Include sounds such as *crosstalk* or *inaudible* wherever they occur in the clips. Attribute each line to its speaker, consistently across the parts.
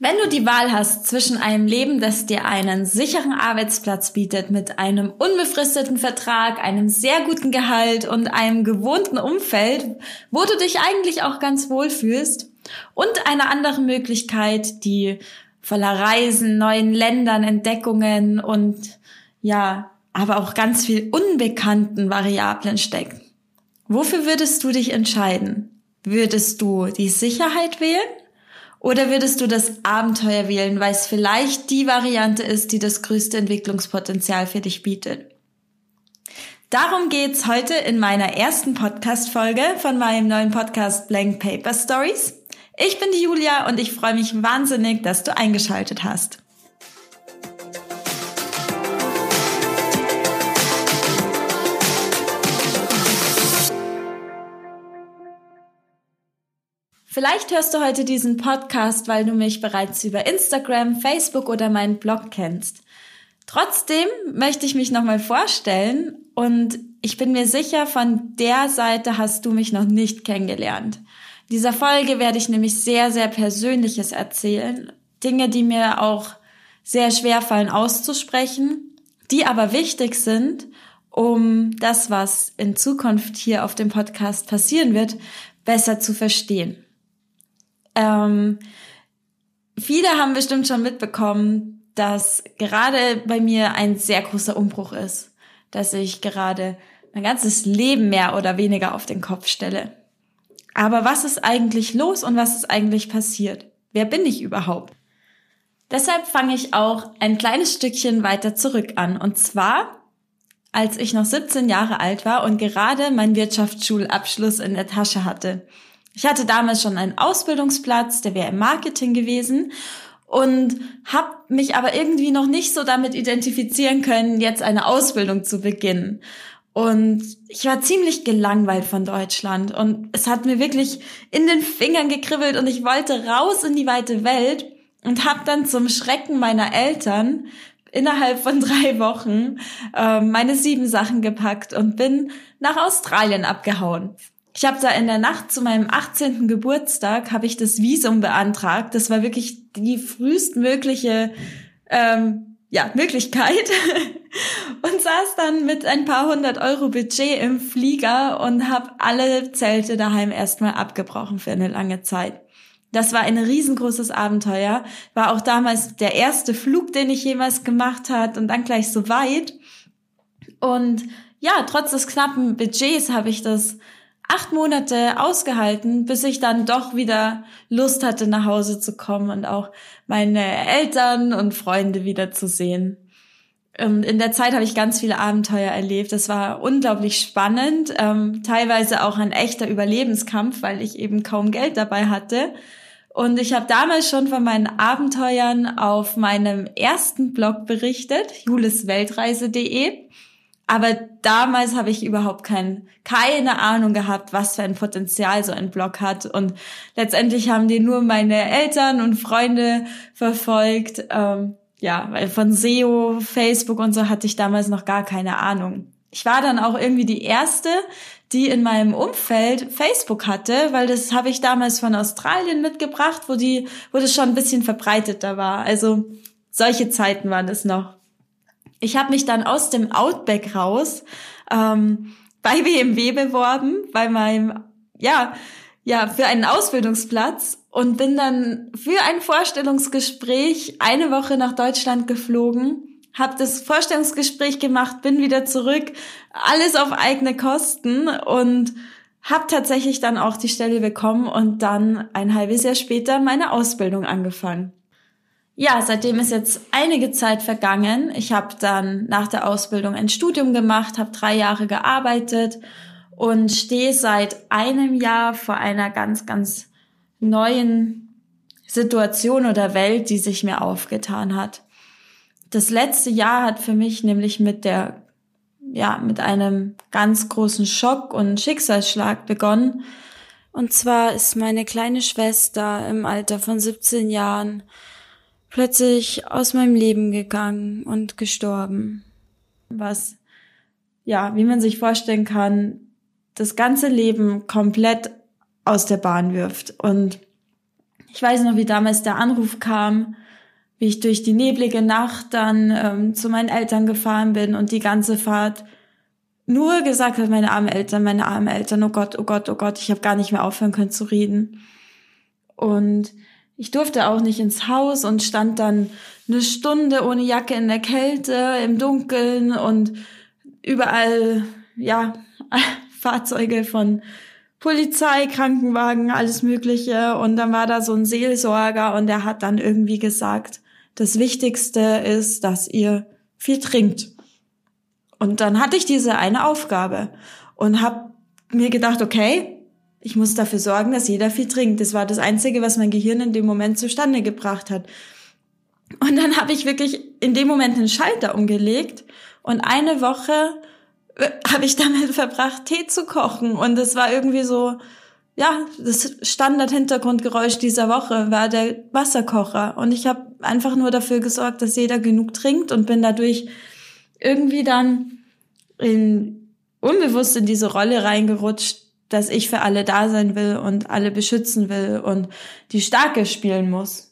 Speaker 1: Wenn du die Wahl hast zwischen einem Leben, das dir einen sicheren Arbeitsplatz bietet, mit einem unbefristeten Vertrag, einem sehr guten Gehalt und einem gewohnten Umfeld, wo du dich eigentlich auch ganz wohl fühlst, und eine andere Möglichkeit, die voller Reisen, neuen Ländern, Entdeckungen und ja, aber auch ganz viel unbekannten Variablen steckt. Wofür würdest du dich entscheiden? Würdest du die Sicherheit wählen oder würdest du das Abenteuer wählen, weil es vielleicht die Variante ist, die das größte Entwicklungspotenzial für dich bietet? Darum geht's heute in meiner ersten Podcast-Folge von meinem neuen Podcast Blank Paper Stories. Ich bin die Julia und ich freue mich wahnsinnig, dass du eingeschaltet hast. Vielleicht hörst du heute diesen Podcast, weil du mich bereits über Instagram, Facebook oder meinen Blog kennst. Trotzdem möchte ich mich nochmal vorstellen und ich bin mir sicher, von der Seite hast du mich noch nicht kennengelernt. In dieser Folge werde ich nämlich sehr, sehr Persönliches erzählen. Dinge, die mir auch sehr schwer fallen auszusprechen, die aber wichtig sind, um das, was in Zukunft hier auf dem Podcast passieren wird, besser zu verstehen. Ähm, viele haben bestimmt schon mitbekommen, dass gerade bei mir ein sehr großer Umbruch ist, dass ich gerade mein ganzes Leben mehr oder weniger auf den Kopf stelle. Aber was ist eigentlich los und was ist eigentlich passiert? Wer bin ich überhaupt? Deshalb fange ich auch ein kleines Stückchen weiter zurück an. Und zwar, als ich noch 17 Jahre alt war und gerade meinen Wirtschaftsschulabschluss in der Tasche hatte. Ich hatte damals schon einen Ausbildungsplatz, der wäre im Marketing gewesen und habe mich aber irgendwie noch nicht so damit identifizieren können, jetzt eine Ausbildung zu beginnen. Und ich war ziemlich gelangweilt von Deutschland und es hat mir wirklich in den Fingern gekribbelt und ich wollte raus in die weite Welt und habe dann zum Schrecken meiner Eltern innerhalb von *laughs* drei Wochen äh, meine sieben Sachen gepackt und bin nach Australien abgehauen. Ich habe da in der Nacht zu meinem 18. Geburtstag habe ich das Visum beantragt. Das war wirklich die frühestmögliche ähm, ja, Möglichkeit *laughs* und saß dann mit ein paar hundert Euro Budget im Flieger und habe alle Zelte daheim erstmal abgebrochen für eine lange Zeit. Das war ein riesengroßes Abenteuer, war auch damals der erste Flug, den ich jemals gemacht hat und dann gleich so weit. Und ja, trotz des knappen Budgets habe ich das acht Monate ausgehalten, bis ich dann doch wieder Lust hatte, nach Hause zu kommen und auch meine Eltern und Freunde wieder zu sehen. Und in der Zeit habe ich ganz viele Abenteuer erlebt. Das war unglaublich spannend, ähm, teilweise auch ein echter Überlebenskampf, weil ich eben kaum Geld dabei hatte. Und ich habe damals schon von meinen Abenteuern auf meinem ersten Blog berichtet, julesweltreise.de. Aber damals habe ich überhaupt kein, keine Ahnung gehabt, was für ein Potenzial so ein Blog hat. Und letztendlich haben die nur meine Eltern und Freunde verfolgt. Ähm, ja, weil von SEO, Facebook und so hatte ich damals noch gar keine Ahnung. Ich war dann auch irgendwie die erste, die in meinem Umfeld Facebook hatte, weil das habe ich damals von Australien mitgebracht, wo die, wo das schon ein bisschen verbreiteter war. Also solche Zeiten waren es noch. Ich habe mich dann aus dem Outback raus ähm, bei BMW beworben, bei meinem, ja, ja, für einen Ausbildungsplatz und bin dann für ein Vorstellungsgespräch eine Woche nach Deutschland geflogen, habe das Vorstellungsgespräch gemacht, bin wieder zurück, alles auf eigene Kosten und habe tatsächlich dann auch die Stelle bekommen und dann ein halbes Jahr später meine Ausbildung angefangen ja, seitdem ist jetzt einige Zeit vergangen. Ich habe dann nach der Ausbildung ein Studium gemacht, habe drei Jahre gearbeitet und stehe seit einem Jahr vor einer ganz, ganz neuen Situation oder Welt, die sich mir aufgetan hat. Das letzte Jahr hat für mich nämlich mit der, ja, mit einem ganz großen Schock und Schicksalsschlag begonnen. Und zwar ist meine kleine Schwester im Alter von 17 Jahren plötzlich aus meinem Leben gegangen und gestorben. Was, ja, wie man sich vorstellen kann, das ganze Leben komplett aus der Bahn wirft. Und Ich weiß noch, wie damals der Anruf kam, wie ich durch die neblige Nacht dann ähm, zu meinen Eltern gefahren bin und die ganze Fahrt nur gesagt hat, meine armen Eltern, meine armen Eltern, oh Gott, oh Gott, oh Gott, ich habe gar nicht mehr aufhören können zu reden. Und ich durfte auch nicht ins Haus und stand dann eine Stunde ohne Jacke in der Kälte, im Dunkeln und überall, ja, *laughs* Fahrzeuge von Polizei, Krankenwagen, alles Mögliche. Und dann war da so ein Seelsorger und der hat dann irgendwie gesagt, das Wichtigste ist, dass ihr viel trinkt. Und dann hatte ich diese eine Aufgabe und habe mir gedacht, okay, ich muss dafür sorgen, dass jeder viel trinkt. Das war das Einzige, was mein Gehirn in dem Moment zustande gebracht hat. Und dann habe ich wirklich in dem Moment einen Schalter umgelegt und eine Woche äh, habe ich damit *laughs* verbracht, Tee zu kochen. Und es war irgendwie so, ja, das Standard-Hintergrundgeräusch dieser Woche war der Wasserkocher. Und ich habe einfach nur dafür gesorgt, dass jeder genug trinkt und bin dadurch irgendwie dann in, unbewusst in diese Rolle reingerutscht, dass ich für alle da sein will und alle beschützen will und die Starke spielen muss.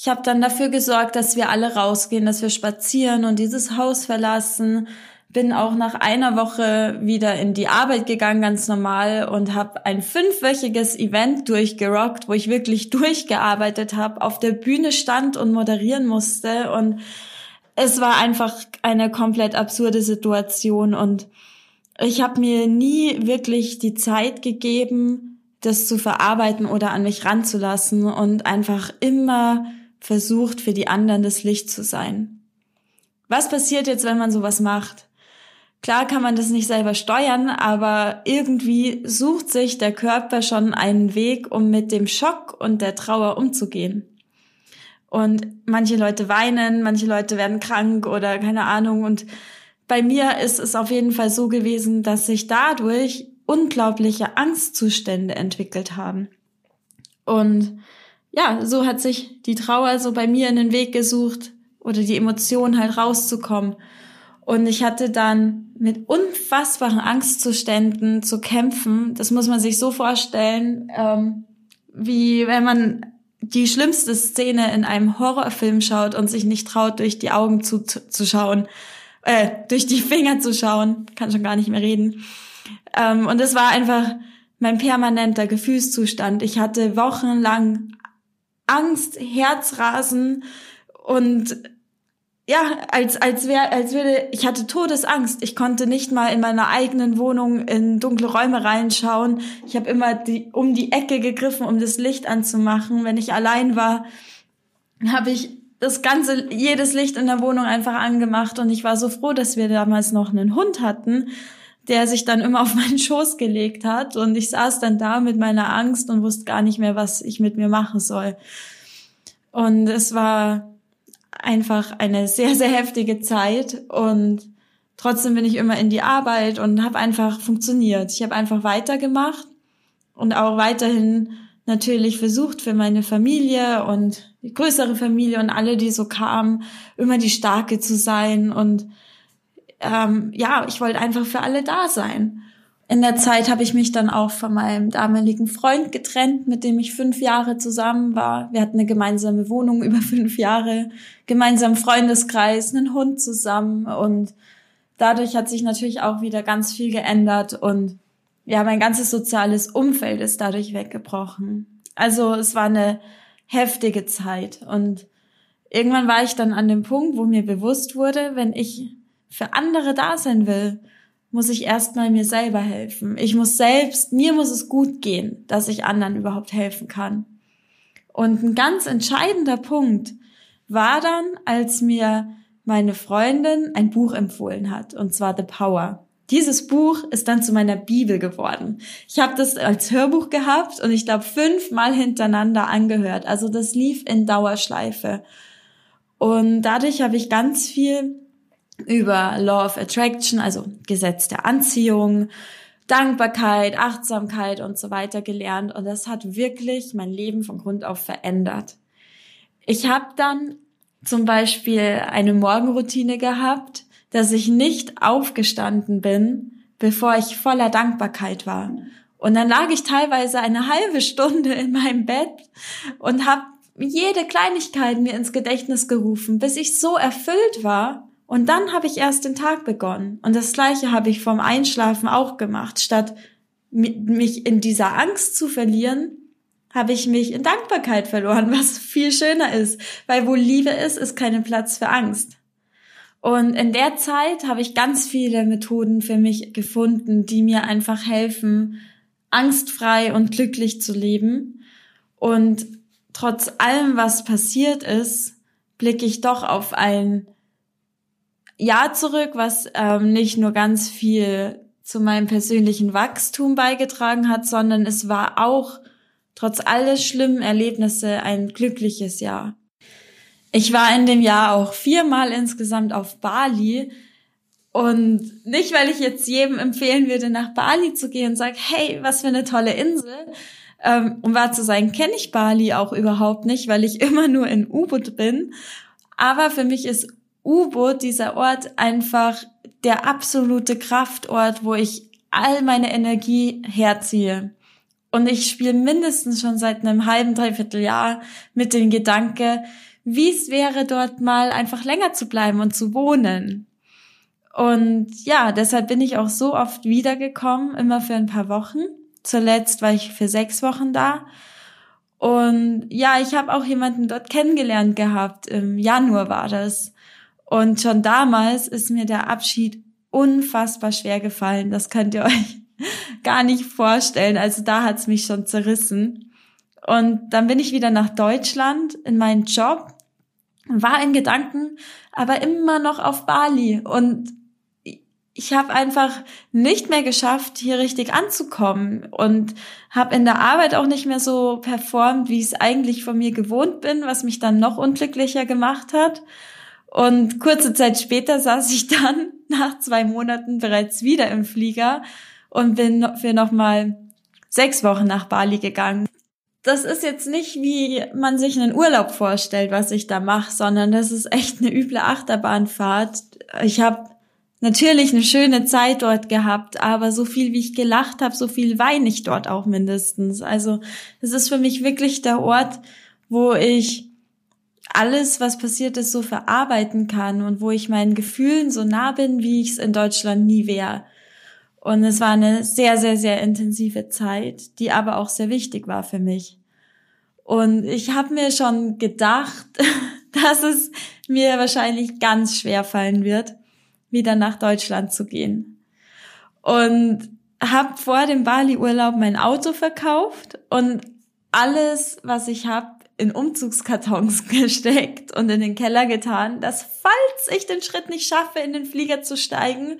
Speaker 1: Ich habe dann dafür gesorgt, dass wir alle rausgehen, dass wir spazieren und dieses Haus verlassen. Bin auch nach einer Woche wieder in die Arbeit gegangen, ganz normal, und habe ein fünfwöchiges Event durchgerockt, wo ich wirklich *laughs* durchgearbeitet habe, auf der Bühne stand und moderieren musste. Und es war einfach eine komplett absurde Situation und ich habe mir nie wirklich die Zeit gegeben, das zu verarbeiten oder an mich ranzulassen und einfach immer versucht, für die anderen das Licht zu sein. Was passiert jetzt, wenn man sowas macht? Klar kann man das nicht selber steuern, aber irgendwie sucht sich der Körper schon einen Weg, um mit dem Schock und der Trauer umzugehen. Und manche Leute weinen, manche Leute werden krank oder keine Ahnung. Und bei mir ist es auf jeden Fall so gewesen, dass sich dadurch unglaubliche Angstzustände entwickelt haben. Und ja, so hat sich die Trauer so bei mir in den Weg gesucht oder die Emotion halt rauszukommen. Und ich hatte dann mit unfassbaren Angstzuständen zu kämpfen. Das muss man sich so vorstellen, ähm, wie wenn man die schlimmste Szene in einem Horrorfilm schaut und sich nicht traut, durch die Augen zu, zu äh, durch die Finger zu schauen, kann schon gar nicht mehr reden. Ähm, und es war einfach mein permanenter Gefühlszustand. Ich hatte wochenlang Angst, Herzrasen und ja, als als wäre als würde ich hatte Todesangst. Ich konnte nicht mal in meiner eigenen Wohnung in dunkle Räume reinschauen. Ich habe immer die, um die Ecke gegriffen, um das Licht anzumachen. Wenn ich allein war, habe ich das ganze, jedes Licht in der Wohnung einfach angemacht und ich war so froh, dass wir damals noch einen Hund hatten, der sich dann immer auf *laughs* meinen Schoß gelegt hat und ich saß dann da mit meiner Angst und wusste gar nicht mehr, was ich mit mir machen soll. Und es war einfach eine sehr, sehr heftige Zeit und trotzdem bin ich immer in die Arbeit und habe einfach funktioniert. Ich habe einfach weitergemacht und auch weiterhin natürlich versucht für meine Familie und die größere Familie und alle, die so kamen, immer die Starke zu sein. Und ähm, ja, ich wollte einfach für alle da sein. In der Zeit habe ich mich dann auch von meinem damaligen Freund getrennt, mit dem ich fünf Jahre zusammen war. Wir hatten eine gemeinsame Wohnung *laughs* über fünf Jahre, gemeinsam Freundeskreis, einen Hund zusammen und dadurch hat sich natürlich auch wieder ganz viel geändert und ja, mein ganzes soziales Umfeld ist dadurch weggebrochen. Also es war eine heftige Zeit und irgendwann war ich dann an dem Punkt, wo mir bewusst wurde, wenn ich für andere da sein will, muss ich erstmal mir selber helfen. Ich muss selbst, mir muss es gut gehen, dass ich anderen überhaupt helfen kann. Und ein ganz entscheidender Punkt war dann, als mir meine Freundin ein Buch empfohlen hat, und zwar The Power. Dieses Buch ist dann zu meiner Bibel geworden. Ich habe das als Hörbuch gehabt und ich glaube fünfmal hintereinander angehört. Also das lief in Dauerschleife. Und dadurch habe ich ganz viel über Law of Attraction, also Gesetz der Anziehung, Dankbarkeit, Achtsamkeit und so weiter gelernt. Und das hat wirklich mein Leben von Grund auf verändert. Ich habe dann zum Beispiel eine Morgenroutine gehabt, dass ich nicht aufgestanden bin, bevor ich voller Dankbarkeit war. Und dann lag ich teilweise eine halbe Stunde in meinem Bett und habe jede Kleinigkeit mir ins Gedächtnis gerufen, bis ich so erfüllt war. Und dann habe ich erst den Tag begonnen. Und das gleiche habe ich vom Einschlafen auch gemacht. Statt mich in dieser Angst zu verlieren, habe ich mich in Dankbarkeit verloren, was viel schöner ist. Weil wo Liebe ist, ist kein Platz für Angst. Und in der Zeit habe ich ganz viele Methoden für mich gefunden, die mir einfach helfen, angstfrei und glücklich zu leben. Und trotz allem, was passiert ist, blicke ich doch auf ein Jahr zurück, was ähm, nicht nur ganz viel zu meinem persönlichen Wachstum beigetragen hat, sondern es war auch trotz alles schlimmen Erlebnisse ein glückliches Jahr. Ich war in dem Jahr auch viermal insgesamt auf Bali und nicht, weil ich jetzt jedem empfehlen würde, nach Bali zu gehen und sage, hey, was für eine tolle Insel. Ähm, um wahr zu sein, kenne ich Bali auch überhaupt nicht, weil ich *laughs* immer nur in U-Boot bin. Aber für mich ist U-Boot, dieser Ort, einfach der absolute Kraftort, wo ich all meine Energie herziehe. Und ich spiele mindestens schon seit einem halben, dreiviertel Jahr mit dem Gedanke, wie es wäre, dort mal einfach länger zu bleiben und zu wohnen. Und ja, deshalb bin ich auch so oft wiedergekommen, immer für ein paar Wochen. Zuletzt war ich für sechs Wochen da. Und ja, ich habe auch jemanden dort kennengelernt gehabt. Im Januar war das. Und schon damals ist mir der Abschied unfassbar schwer gefallen. Das könnt ihr *laughs* euch gar nicht vorstellen. Also da hat's mich schon zerrissen. Und dann bin ich wieder nach Deutschland in meinen Job, war in Gedanken, aber immer noch auf Bali. Und ich habe einfach nicht mehr geschafft, hier richtig anzukommen und habe in der Arbeit auch nicht mehr so performt, wie ich es eigentlich von mir gewohnt bin, was mich dann noch unglücklicher gemacht hat. Und kurze Zeit später saß ich dann *laughs* nach zwei Monaten bereits wieder im Flieger und bin für nochmal sechs Wochen nach Bali gegangen. Das ist jetzt nicht, wie man sich einen Urlaub vorstellt, was ich da mache, sondern das ist echt eine üble Achterbahnfahrt. Ich habe natürlich eine schöne Zeit dort gehabt, aber so viel wie ich gelacht habe, so viel weine ich dort auch mindestens. Also es ist für mich wirklich der Ort, wo ich alles, was passiert ist, so verarbeiten kann und wo ich meinen Gefühlen so nah bin, wie ich es in Deutschland nie wäre. Und es war eine sehr, sehr, sehr intensive Zeit, die aber auch sehr wichtig war für mich. Und ich habe mir schon gedacht, *laughs* dass es mir wahrscheinlich ganz schwer fallen wird, wieder nach Deutschland zu gehen. Und habe vor dem Bali-Urlaub mein Auto verkauft und alles, was ich habe, in Umzugskartons *laughs* gesteckt und in den Keller getan, dass falls ich den Schritt nicht schaffe, in den Flieger zu steigen,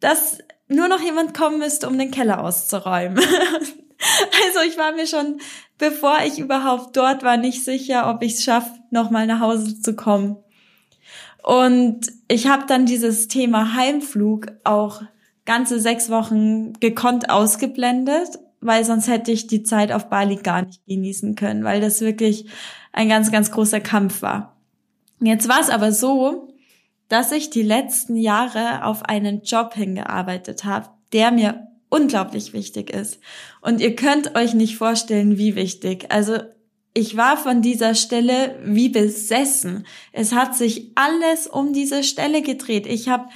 Speaker 1: dass nur noch jemand kommen müsste, um den Keller auszuräumen. *laughs* also ich war mir schon, bevor ich überhaupt dort war, nicht sicher, ob ich es schaffe, nochmal nach Hause zu kommen. Und ich habe dann dieses Thema Heimflug auch ganze sechs Wochen gekonnt ausgeblendet, weil sonst hätte ich die Zeit auf Bali gar nicht genießen können, weil das wirklich ein ganz, ganz großer Kampf war. Jetzt war es aber so, dass ich die letzten Jahre auf einen Job hingearbeitet habe, der mir unglaublich wichtig ist. Und ihr könnt euch nicht vorstellen, wie wichtig. Also ich war von dieser Stelle wie besessen. Es hat sich alles um diese Stelle gedreht. Ich habe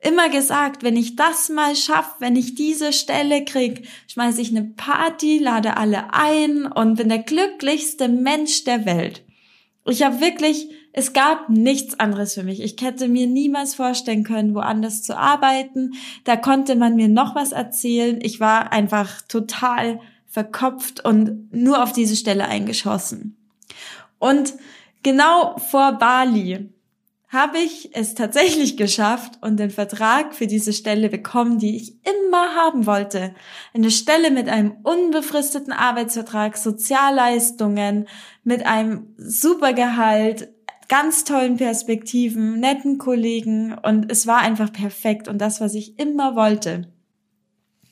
Speaker 1: immer gesagt, wenn ich das mal schaffe, wenn ich diese Stelle krieg, schmeiße ich eine Party, lade alle ein und bin der glücklichste Mensch der Welt. Ich habe wirklich, es gab nichts anderes für mich. Ich hätte mir niemals vorstellen können, woanders zu arbeiten. Da konnte man mir noch was erzählen. Ich war einfach total verkopft und nur auf diese Stelle eingeschossen. Und genau vor Bali habe ich es tatsächlich geschafft und den Vertrag für diese Stelle bekommen, die ich immer haben wollte. Eine Stelle mit einem unbefristeten Arbeitsvertrag, Sozialleistungen, mit einem super Gehalt, ganz tollen Perspektiven, netten Kollegen und es war einfach perfekt und das, was ich immer wollte.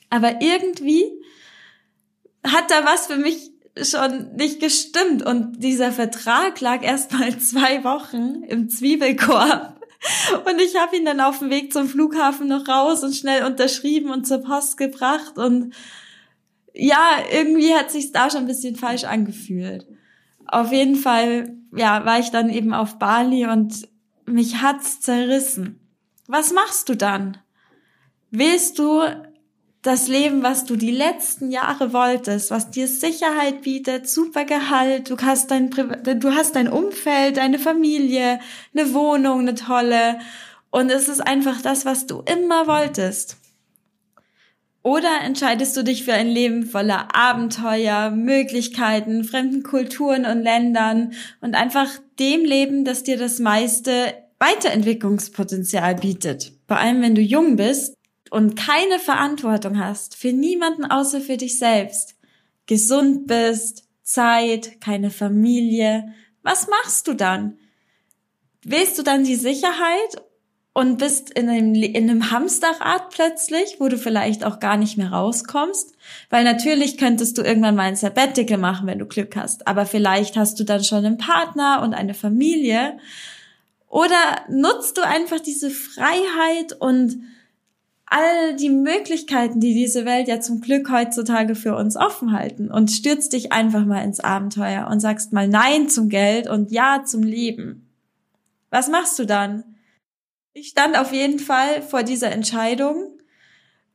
Speaker 1: Aber irgendwie hat da was für mich schon nicht gestimmt und dieser Vertrag lag erst mal *laughs* zwei Wochen im Zwiebelkorb. Und ich habe ihn dann auf dem Weg zum Flughafen noch raus und schnell unterschrieben und zur Post gebracht. Und ja, irgendwie hat sich da schon ein bisschen falsch angefühlt. Auf jeden Fall, ja, war ich dann eben auf Bali und mich hat's zerrissen. Was machst du dann? Willst du das Leben, was du die letzten Jahre wolltest, was dir Sicherheit bietet, super Gehalt, du hast dein, du hast dein Umfeld, deine Familie, eine Wohnung, eine tolle, und es ist einfach das, was du immer wolltest. Oder entscheidest du dich für ein Leben voller Abenteuer, Möglichkeiten, fremden Kulturen und Ländern und einfach dem Leben, das dir das meiste Weiterentwicklungspotenzial bietet? Vor allem, wenn du jung bist und keine Verantwortung hast für niemanden außer für dich selbst, gesund bist, Zeit, keine Familie, was machst du dann? Willst du dann die Sicherheit und bist in einem, in einem Hamsterrad plötzlich, wo du vielleicht auch gar nicht mehr rauskommst. Weil natürlich könntest du irgendwann mal ein Sabbatical machen, wenn du Glück hast. Aber vielleicht hast du dann schon einen Partner und eine Familie. Oder nutzt du einfach diese Freiheit und all die Möglichkeiten, die diese Welt ja zum Glück heutzutage für uns offen halten und stürzt dich einfach mal ins Abenteuer und sagst mal Nein zum Geld und Ja zum Leben. Was machst du dann? Ich stand auf jeden Fall vor dieser Entscheidung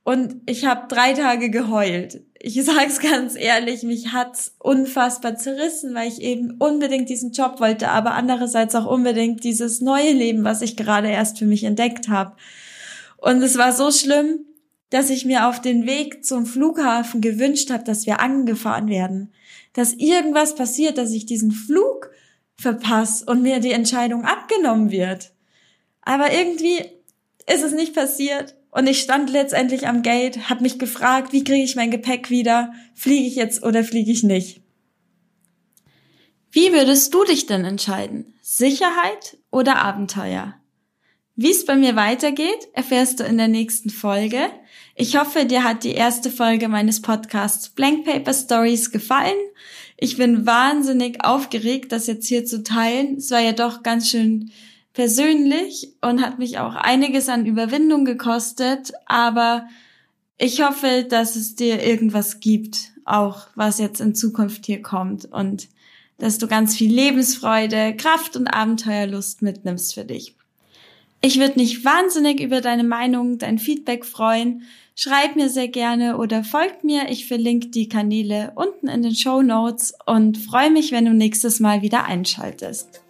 Speaker 1: und ich habe drei Tage geheult. Ich *laughs* sag's ganz ehrlich, mich hat's unfassbar zerrissen, weil ich eben unbedingt diesen Job wollte, aber andererseits auch unbedingt dieses neue Leben, was ich gerade erst für mich entdeckt habe. Und es war so schlimm, dass ich mir auf den Weg zum Flughafen gewünscht habe, dass wir angefahren werden, dass irgendwas passiert, dass ich diesen Flug verpasse und mir die Entscheidung abgenommen wird. Aber irgendwie ist es nicht passiert. Und ich stand letztendlich am Gate, habe mich gefragt, wie kriege ich mein Gepäck wieder? Fliege ich jetzt oder fliege ich nicht? Wie würdest du dich denn entscheiden? Sicherheit oder Abenteuer? Wie es bei mir weitergeht, erfährst du in der nächsten Folge. Ich hoffe, dir hat die erste Folge meines Podcasts Blank Paper Stories gefallen. Ich bin wahnsinnig aufgeregt, das jetzt hier zu teilen. Es war ja doch ganz schön persönlich und hat mich auch einiges an Überwindung gekostet, aber ich hoffe, dass es dir irgendwas gibt, auch was jetzt in Zukunft hier kommt und dass du ganz viel Lebensfreude, Kraft und Abenteuerlust mitnimmst für dich. Ich würde mich wahnsinnig über deine Meinung, dein Feedback freuen. Schreib mir sehr gerne oder folgt mir. Ich verlinke die Kanäle unten in den Show Notes und freue mich, wenn du nächstes Mal wieder einschaltest.